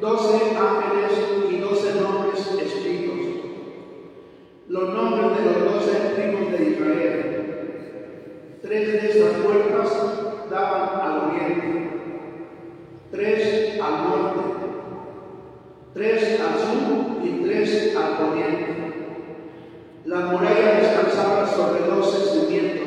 doce ángeles y doce nombres escritos, los nombres de los doce tribus de Israel. Tres de estas puertas daban al oriente, tres al norte, tres al sur y tres al poniente. La muralla descansaba sobre doce cimientos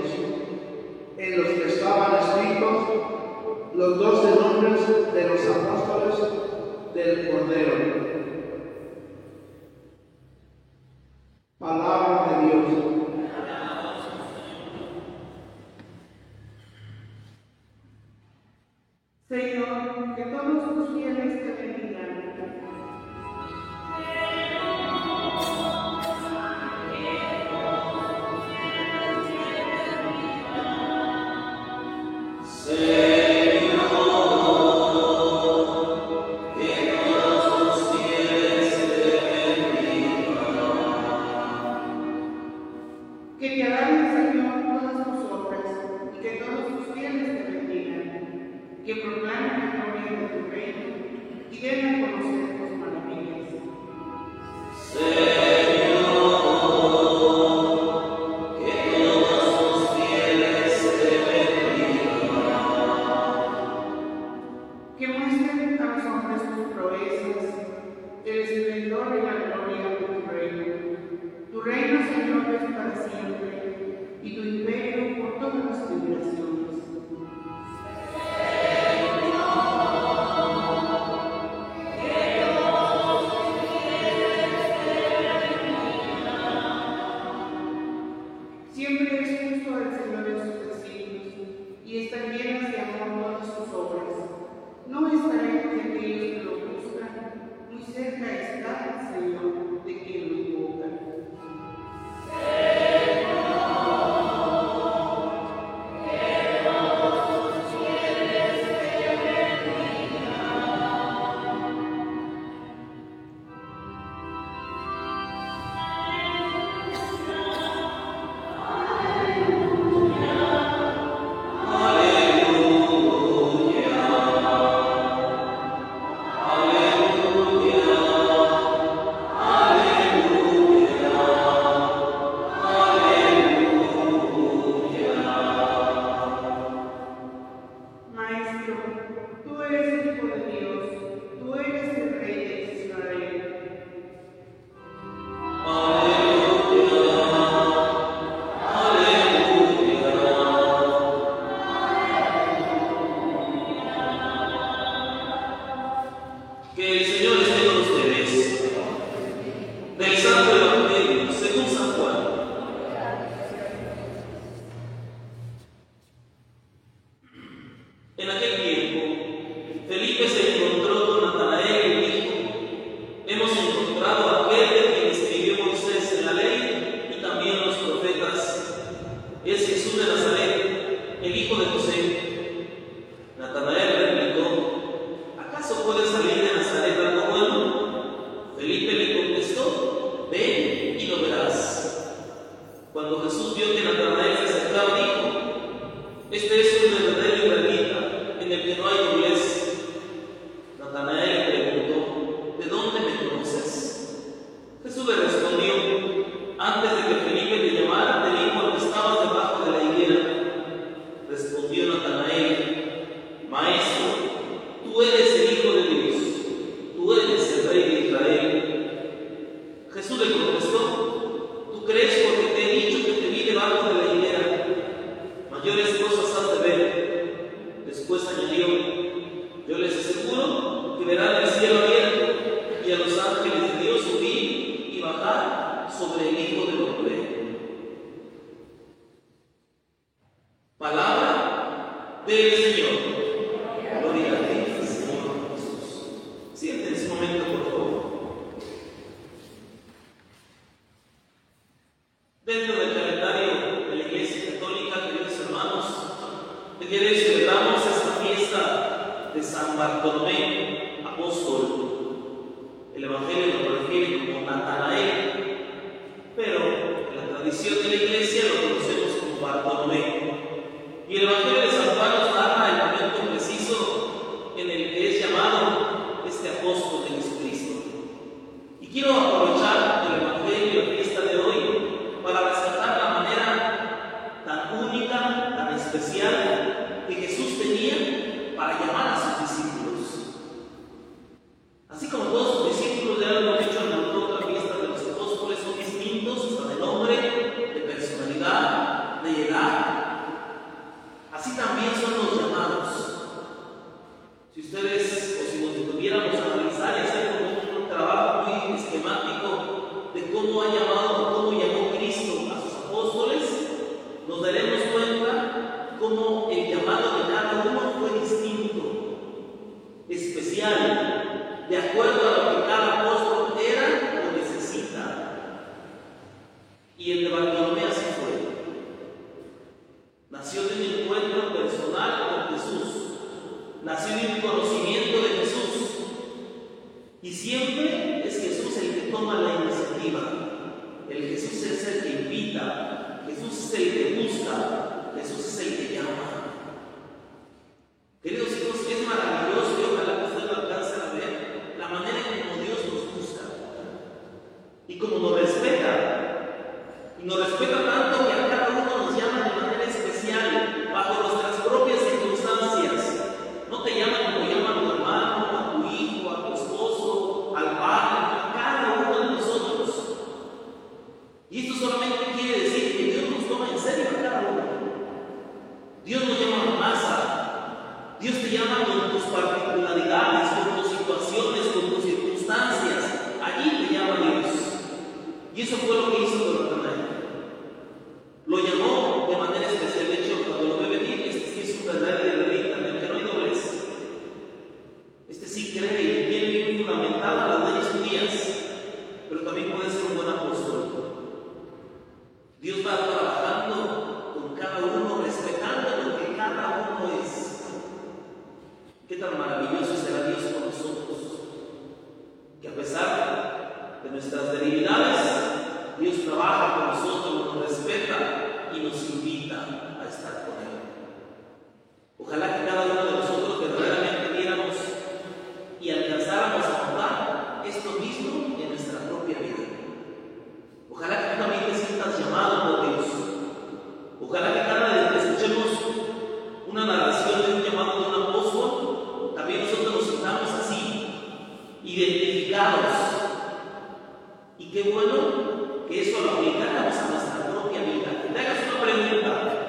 Bueno, que eso lo aplicáramos a nuestra propia vida. Te hagas una pregunta.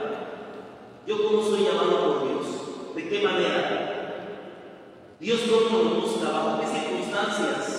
¿Yo cómo soy llamado por Dios? ¿De qué manera? ¿Dios no nos busca? ¿Bajo qué circunstancias?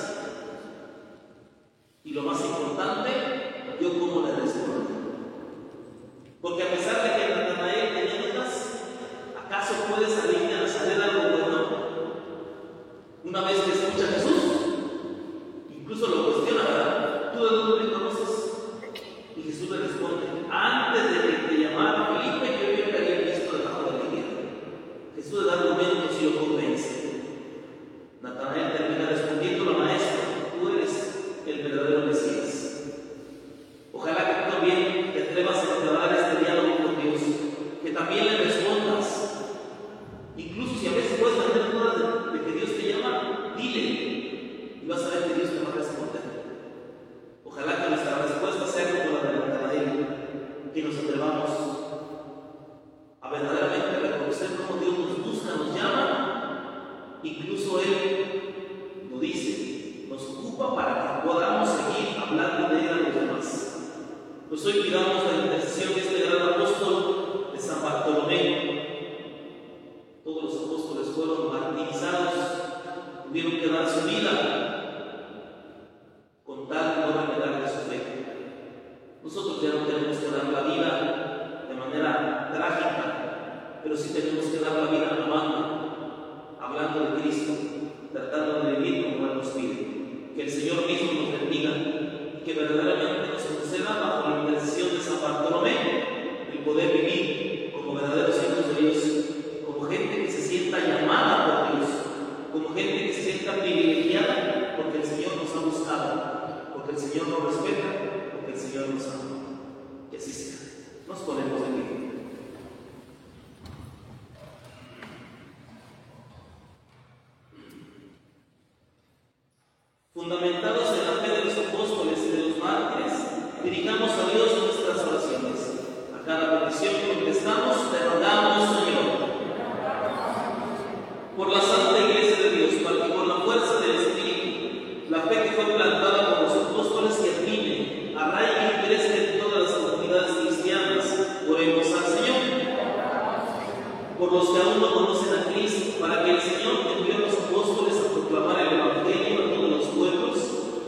por los que aún no conocen a Cristo, para que el Señor que envió a los apóstoles a proclamar el Evangelio a todos los pueblos,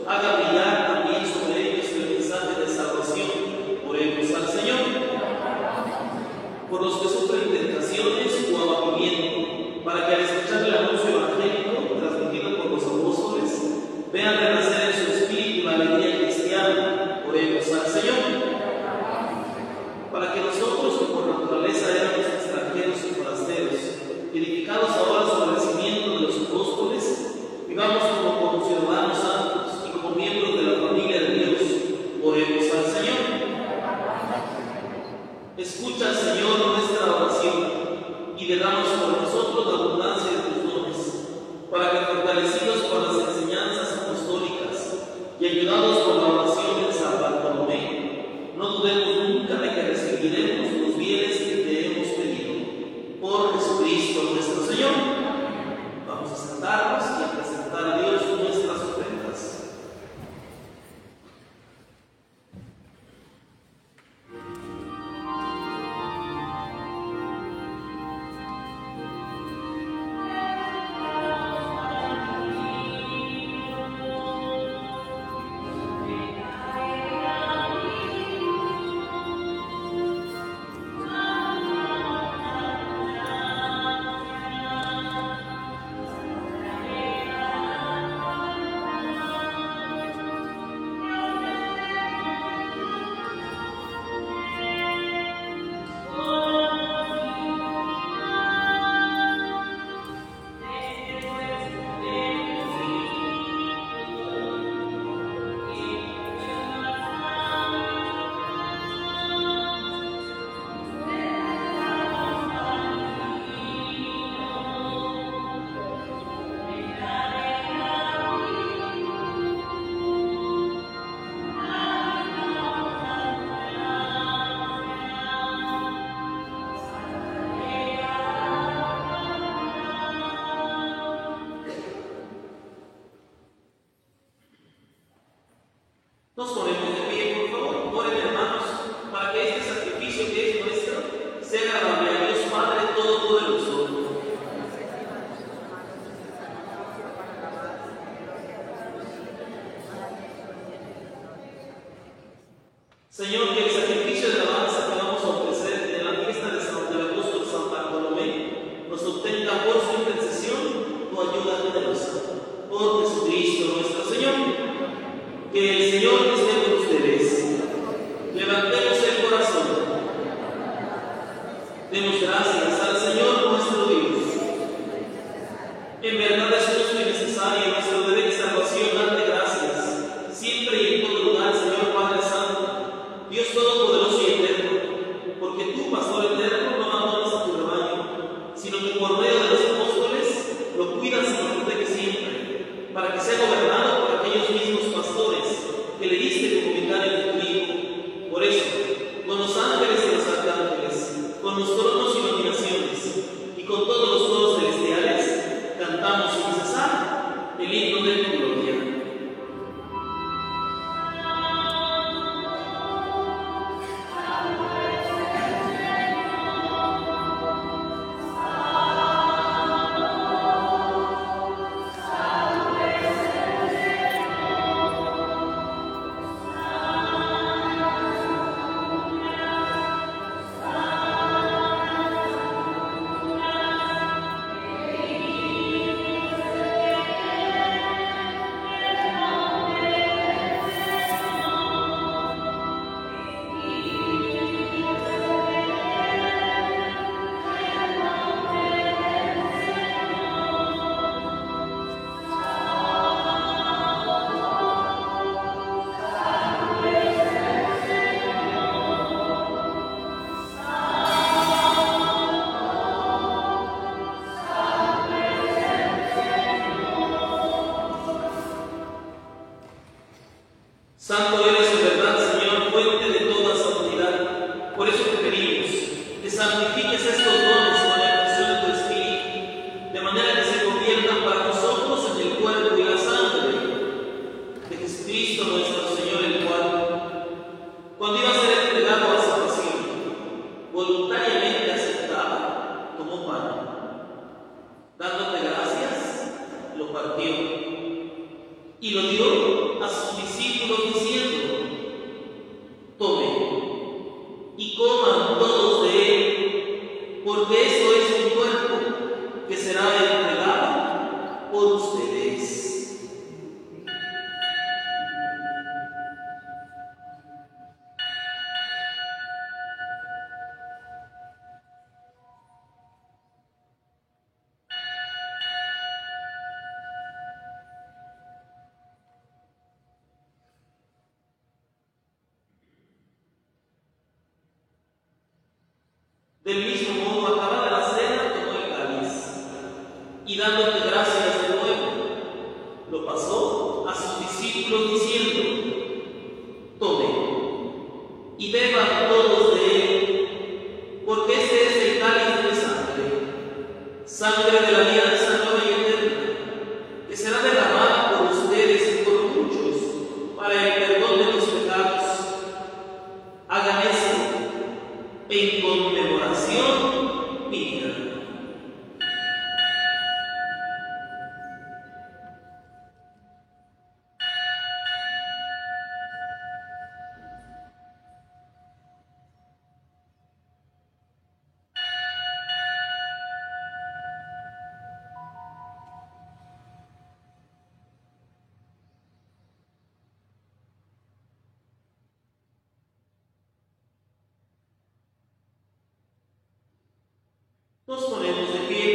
haga brillar también sobre ellos el mensaje de salvación. Oremos al Señor. Por los que sufren tentaciones o abatimiento, Señor, que porque eso es un cuerpo que será entregado por ustedes. nos ponemos de pie.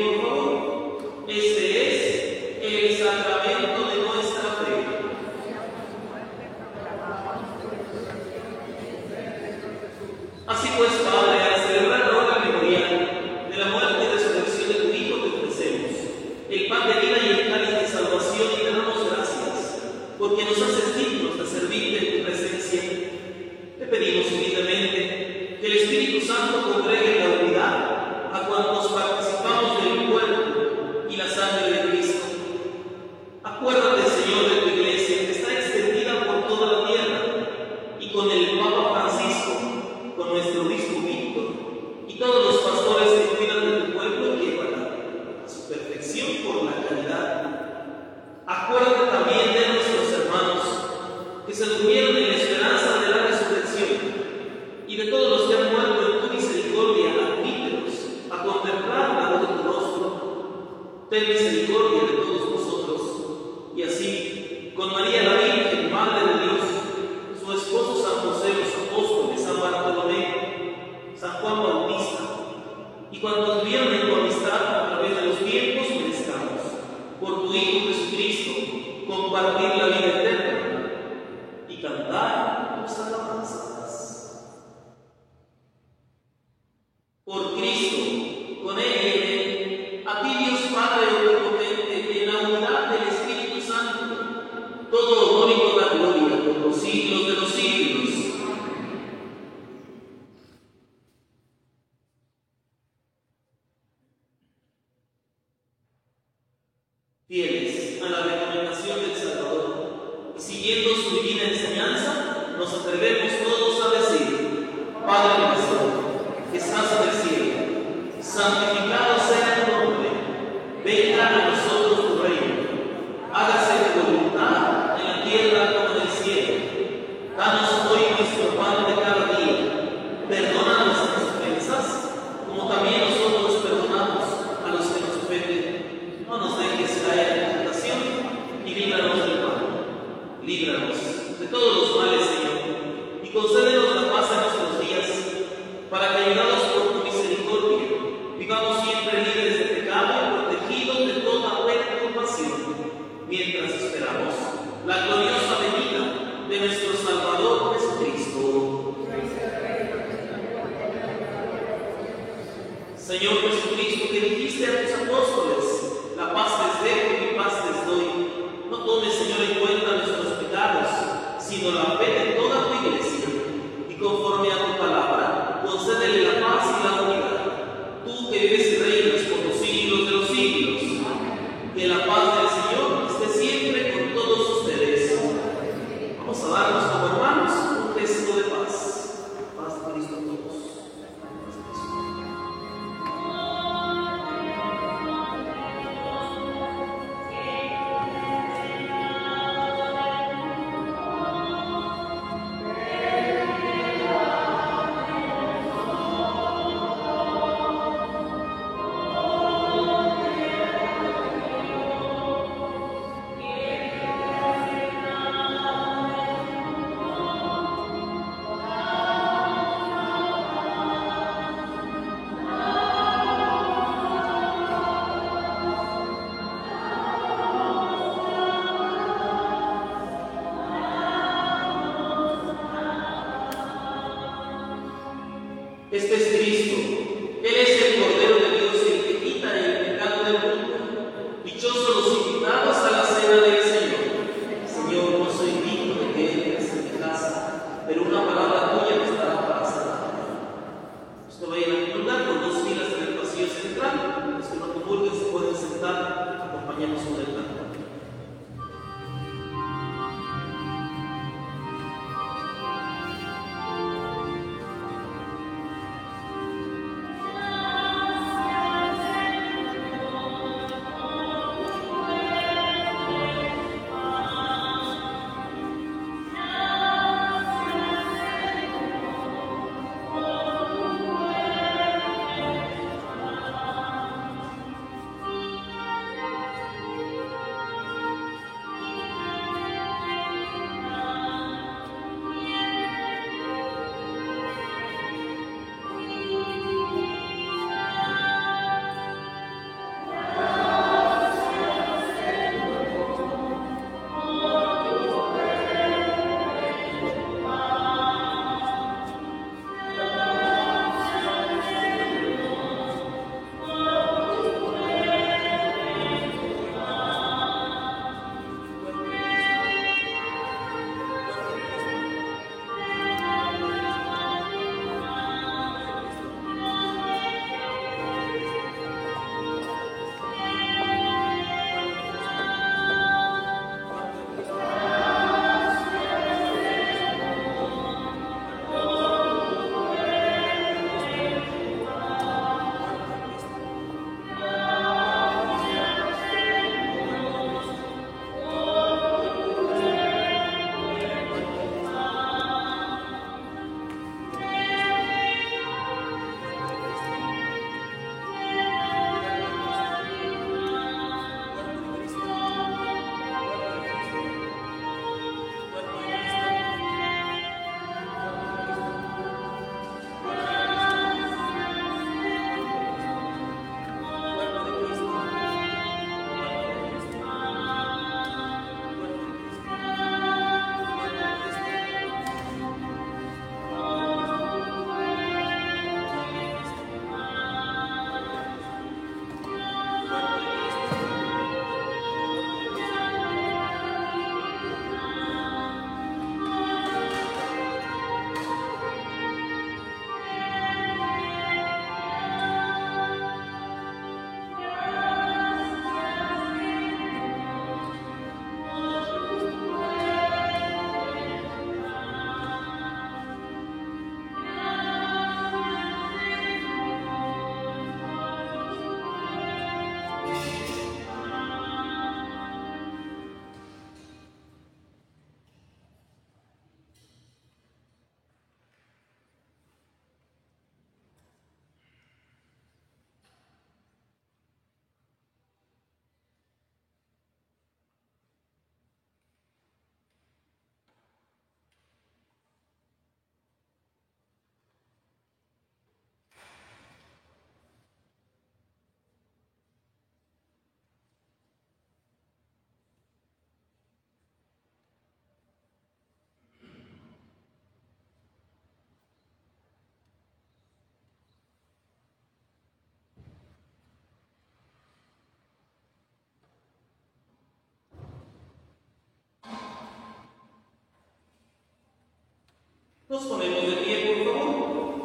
Nos ponemos de pie, por favor.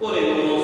Oremos.